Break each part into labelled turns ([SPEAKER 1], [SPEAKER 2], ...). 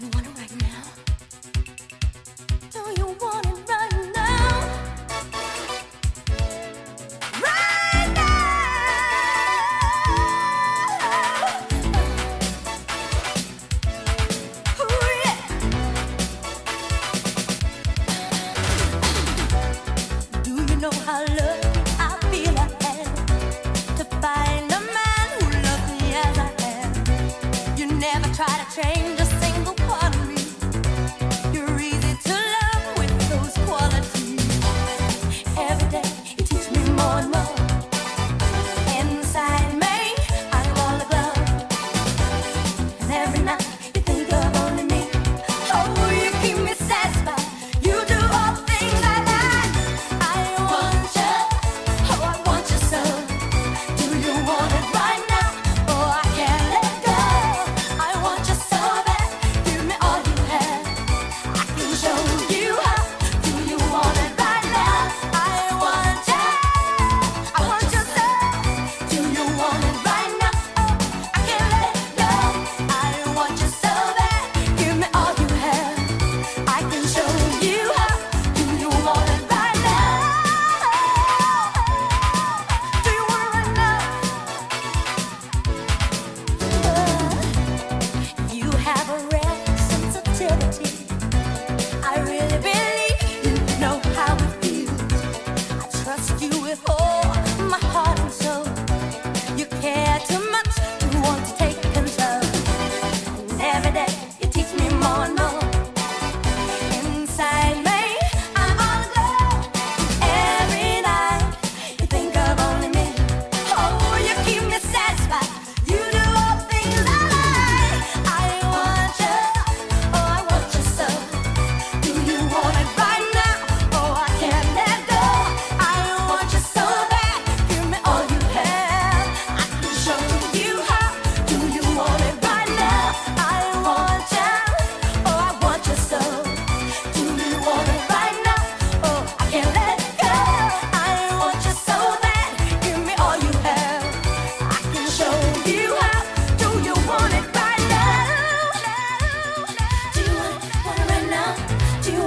[SPEAKER 1] You wanna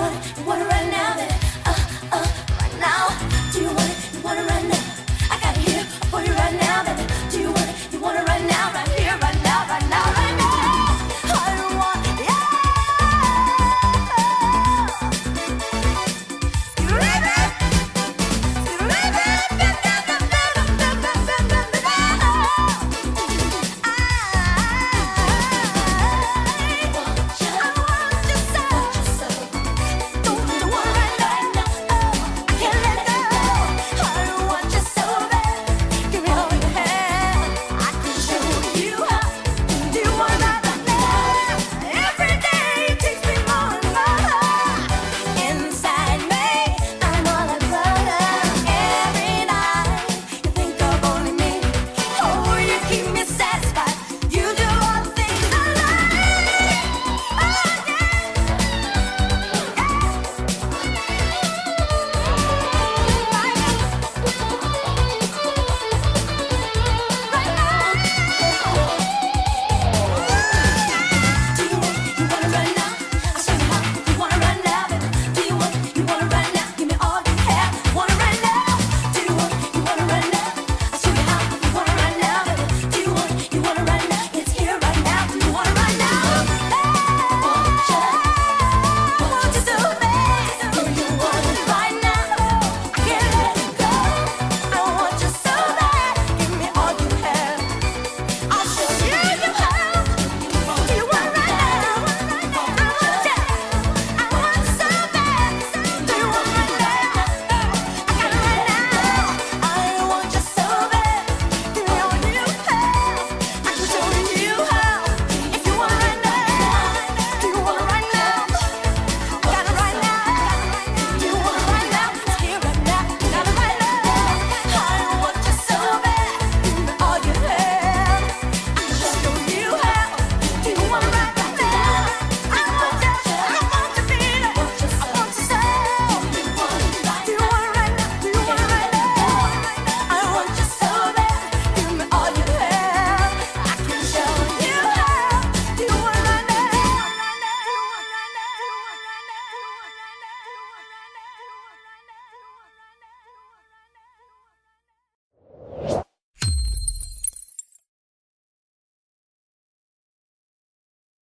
[SPEAKER 1] What, what right now?